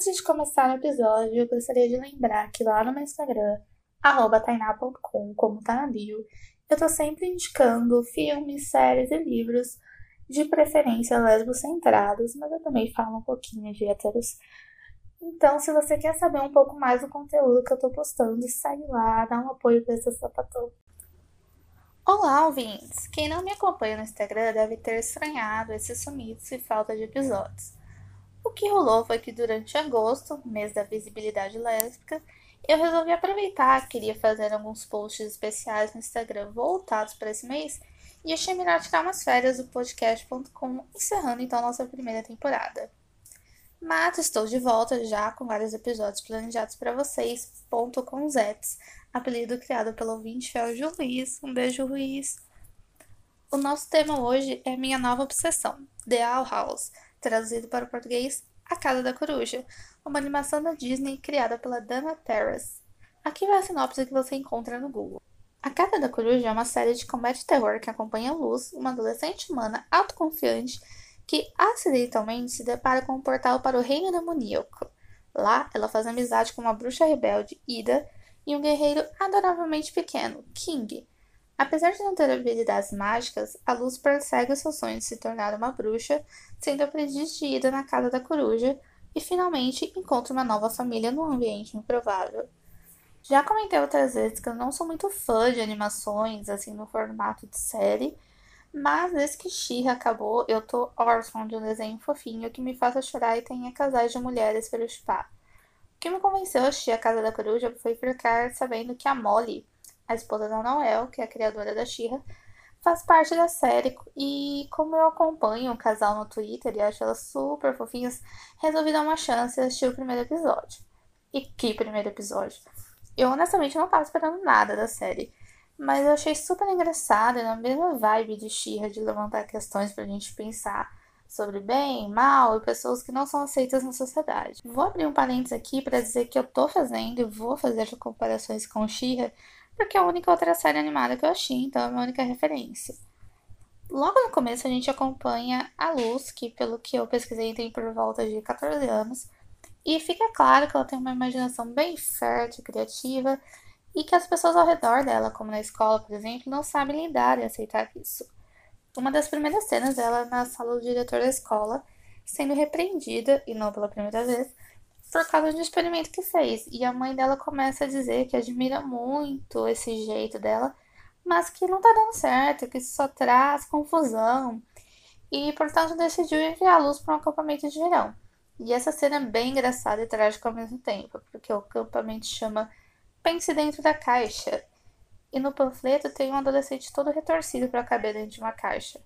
Antes de começar o episódio, eu gostaria de lembrar que lá no meu Instagram, tainá.com, como tá na bio, eu tô sempre indicando filmes, séries e livros, de preferência lesbo-centrados, mas eu também falo um pouquinho de héteros. Então, se você quer saber um pouco mais do conteúdo que eu tô postando, segue lá, dá um apoio pra esse sapatão. Olá, ouvintes! Quem não me acompanha no Instagram deve ter estranhado esse sumiço e falta de episódios. O que rolou foi que durante agosto, mês da visibilidade lésbica, eu resolvi aproveitar, queria fazer alguns posts especiais no Instagram voltados para esse mês e achei melhor tirar umas férias do podcast.com, encerrando então nossa primeira temporada. Mas estou de volta já com vários episódios planejados para vocês, ponto com Zets, apelido criado pelo ouvinte Felge Ruiz. Um beijo, Ruiz! O nosso tema hoje é minha nova obsessão, The Owl House, traduzido para o português A Casa da Coruja, uma animação da Disney criada pela Dana Terrace. Aqui vai a sinopse que você encontra no Google. A Casa da Coruja é uma série de comédia terror que acompanha Luz, uma adolescente humana autoconfiante que acidentalmente se depara com um portal para o reino demoníaco. Lá, ela faz amizade com uma bruxa rebelde, Ida, e um guerreiro adoravelmente pequeno, King. Apesar de não ter habilidades mágicas, a Luz persegue seu sonho de se tornar uma bruxa, sendo Ida na Casa da Coruja, e finalmente encontra uma nova família num ambiente improvável. Já comentei outras vezes que eu não sou muito fã de animações, assim, no formato de série, mas desde que Shira acabou, eu tô órfão de um desenho fofinho que me faça chorar e tenha casais de mulheres para chupar. O que me convenceu a assistir a Casa da Coruja foi ficar sabendo que a Molly, a esposa da Noel, que é a criadora da Shira, faz parte da série e como eu acompanho o casal no Twitter e acho elas super fofinhas, resolvi dar uma chance e assistir o primeiro episódio. E que primeiro episódio! Eu honestamente não tava esperando nada da série. Mas eu achei super engraçado, na mesma vibe de Xirra, de levantar questões pra gente pensar sobre bem, mal e pessoas que não são aceitas na sociedade. Vou abrir um parênteses aqui para dizer que eu tô fazendo e vou fazer comparações com Xirra, porque é a única outra série animada que eu achei, então é a minha única referência. Logo no começo a gente acompanha a Luz, que pelo que eu pesquisei tem por volta de 14 anos, e fica claro que ela tem uma imaginação bem fértil, criativa, e que as pessoas ao redor dela, como na escola, por exemplo, não sabem lidar e aceitar isso. Uma das primeiras cenas dela na sala do diretor da escola, sendo repreendida, e não pela primeira vez, por causa de um experimento que fez. E a mãe dela começa a dizer que admira muito esse jeito dela, mas que não tá dando certo, que isso só traz confusão. E, portanto, decidiu enviar a luz para um acampamento de verão. E essa cena é bem engraçada e trágica ao mesmo tempo, porque o acampamento chama Pense dentro da caixa. E no panfleto tem um adolescente todo retorcido para caber dentro de uma caixa.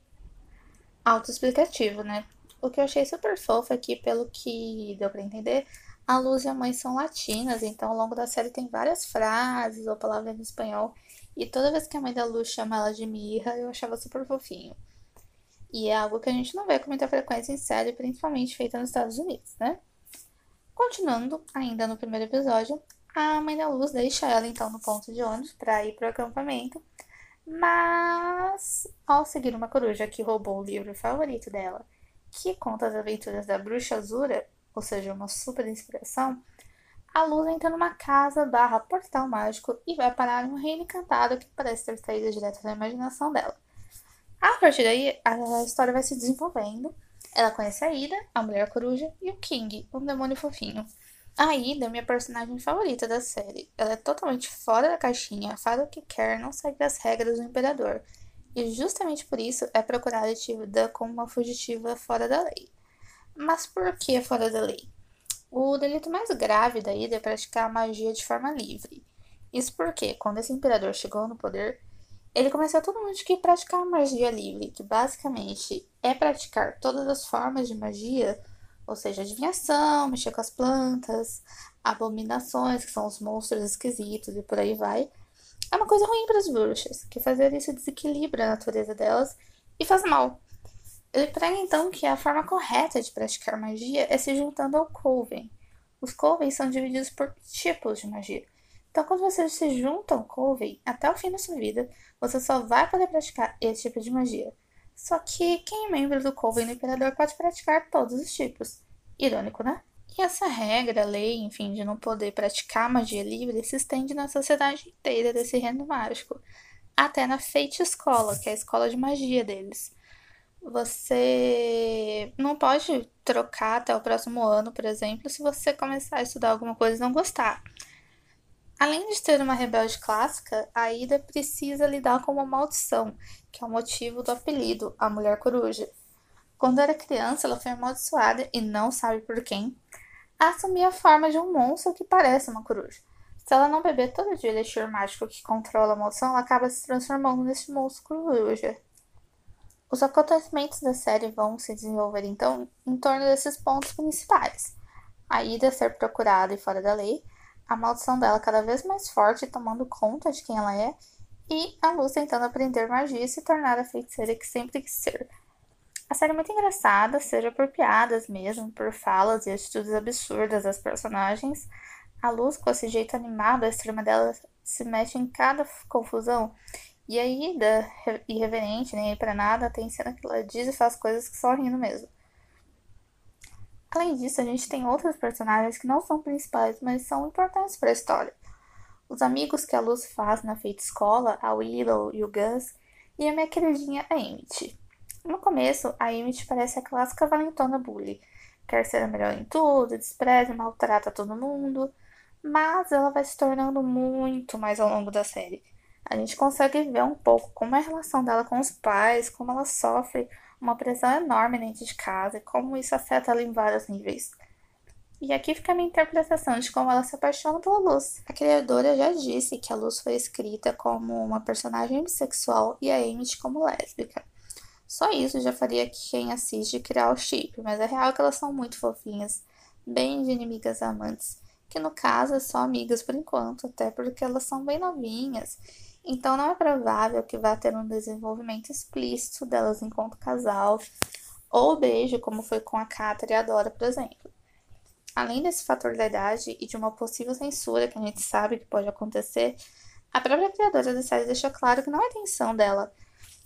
Autoexplicativo, né? O que eu achei super fofo é que, pelo que deu para entender, a Luz e a mãe são latinas, então ao longo da série tem várias frases ou palavras em espanhol. E toda vez que a mãe da Luz chama ela de Mirra, eu achava super fofinho. E é algo que a gente não vê com muita frequência em série, principalmente feita nos Estados Unidos, né? Continuando, ainda no primeiro episódio, a mãe da Luz deixa ela então no ponto de ônibus para ir para o acampamento, mas ao seguir uma coruja que roubou o livro favorito dela, que conta as aventuras da bruxa Azura, ou seja, uma super inspiração, a Luz entra numa casa barra portal mágico e vai parar em um reino encantado que parece ter saído direto da imaginação dela. A partir daí, a história vai se desenvolvendo. Ela conhece a Ida, a mulher coruja, e o King, um demônio fofinho. A Ida é minha personagem favorita da série. Ela é totalmente fora da caixinha, faz o que quer, não segue as regras do Imperador. E justamente por isso é procurada e tida como uma fugitiva fora da lei. Mas por que fora da lei? O delito mais grave da Ida é praticar a magia de forma livre. Isso porque, quando esse imperador chegou no poder, ele começou todo mundo que praticar magia livre, que basicamente é praticar todas as formas de magia ou seja, adivinhação, mexer com as plantas, abominações, que são os monstros esquisitos e por aí vai. É uma coisa ruim para as bruxas, que fazer isso desequilibra a natureza delas e faz mal. Ele prega então que a forma correta de praticar magia é se juntando ao Coven. Os Coven são divididos por tipos de magia. Então, quando você se junta ao Coven, até o fim da sua vida, você só vai poder praticar esse tipo de magia. Só que quem é membro do Coven do Imperador pode praticar todos os tipos. Irônico, né? E essa regra, lei, enfim, de não poder praticar magia livre se estende na sociedade inteira desse reino mágico, até na Fate Escola, que é a escola de magia deles. Você não pode trocar até o próximo ano, por exemplo, se você começar a estudar alguma coisa e não gostar. Além de ter uma rebelde clássica, a Ida precisa lidar com uma maldição, que é o motivo do apelido, a Mulher Coruja. Quando era criança, ela foi amaldiçoada e não sabe por quem, assumir a forma de um monstro que parece uma coruja. Se ela não beber todo dia elixir mágico que controla a maldição, ela acaba se transformando nesse monstro coruja. Os acontecimentos da série vão se desenvolver então em torno desses pontos principais: a Ida ser procurada e fora da lei, a maldição dela cada vez mais forte tomando conta de quem ela é, e a Luz tentando aprender magia e se tornar a feiticeira que sempre quis ser. A série é muito engraçada, seja por piadas mesmo, por falas e atitudes absurdas das personagens. A Luz, com esse jeito animado, a extrema dela se mexe em cada confusão. E a Ida, irreverente, nem aí pra nada, tem cena que ela diz e faz coisas que só rindo mesmo. Além disso, a gente tem outros personagens que não são principais, mas são importantes para a história. Os amigos que a Luz faz na feita escola, a Willow e o Gus, e a minha queridinha Emmett. No começo, a Emmett parece a clássica valentona bully. Quer ser a melhor em tudo, despreza e maltrata todo mundo. Mas ela vai se tornando muito mais ao longo da série. A gente consegue ver um pouco como é a relação dela com os pais, como ela sofre uma pressão enorme dentro de casa e como isso afeta ela em vários níveis. E aqui fica a minha interpretação de como ela se apaixona pela Luz. A criadora já disse que a Luz foi escrita como uma personagem bissexual e a Emmett como lésbica. Só isso já faria quem assiste criar o chip, mas é real que elas são muito fofinhas, bem de inimigas amantes, que no caso é só amigas por enquanto, até porque elas são bem novinhas, então não é provável que vá ter um desenvolvimento explícito delas enquanto casal, ou beijo, como foi com a Catherine e a Dora, por exemplo. Além desse fator da idade e de uma possível censura que a gente sabe que pode acontecer, a própria criadora da série deixou claro que não é intenção dela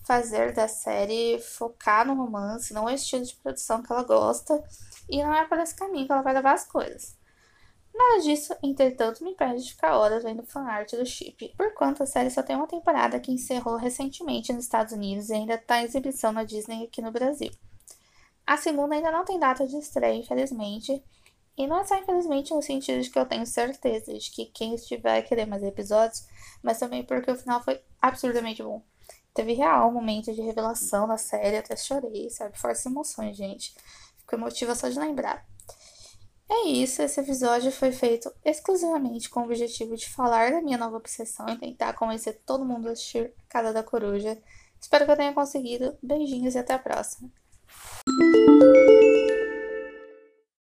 fazer da série focar no romance, não é o estilo de produção que ela gosta, e não é por esse caminho que ela vai levar as coisas. Nada disso, entretanto, me impede de ficar horas vendo fanart do chip, por quanto a série só tem uma temporada que encerrou recentemente nos Estados Unidos e ainda está em exibição na Disney aqui no Brasil. A segunda ainda não tem data de estreia, infelizmente, e não é só infelizmente no sentido de que eu tenho certeza de que quem estiver querer mais episódios, mas também porque o final foi absurdamente bom. Teve real momento de revelação na série, até chorei, sabe? Fortes emoções, gente. Fico emotiva só de lembrar. É isso, esse episódio foi feito exclusivamente com o objetivo de falar da minha nova obsessão e tentar convencer todo mundo a assistir Casa da Coruja. Espero que eu tenha conseguido. Beijinhos e até a próxima.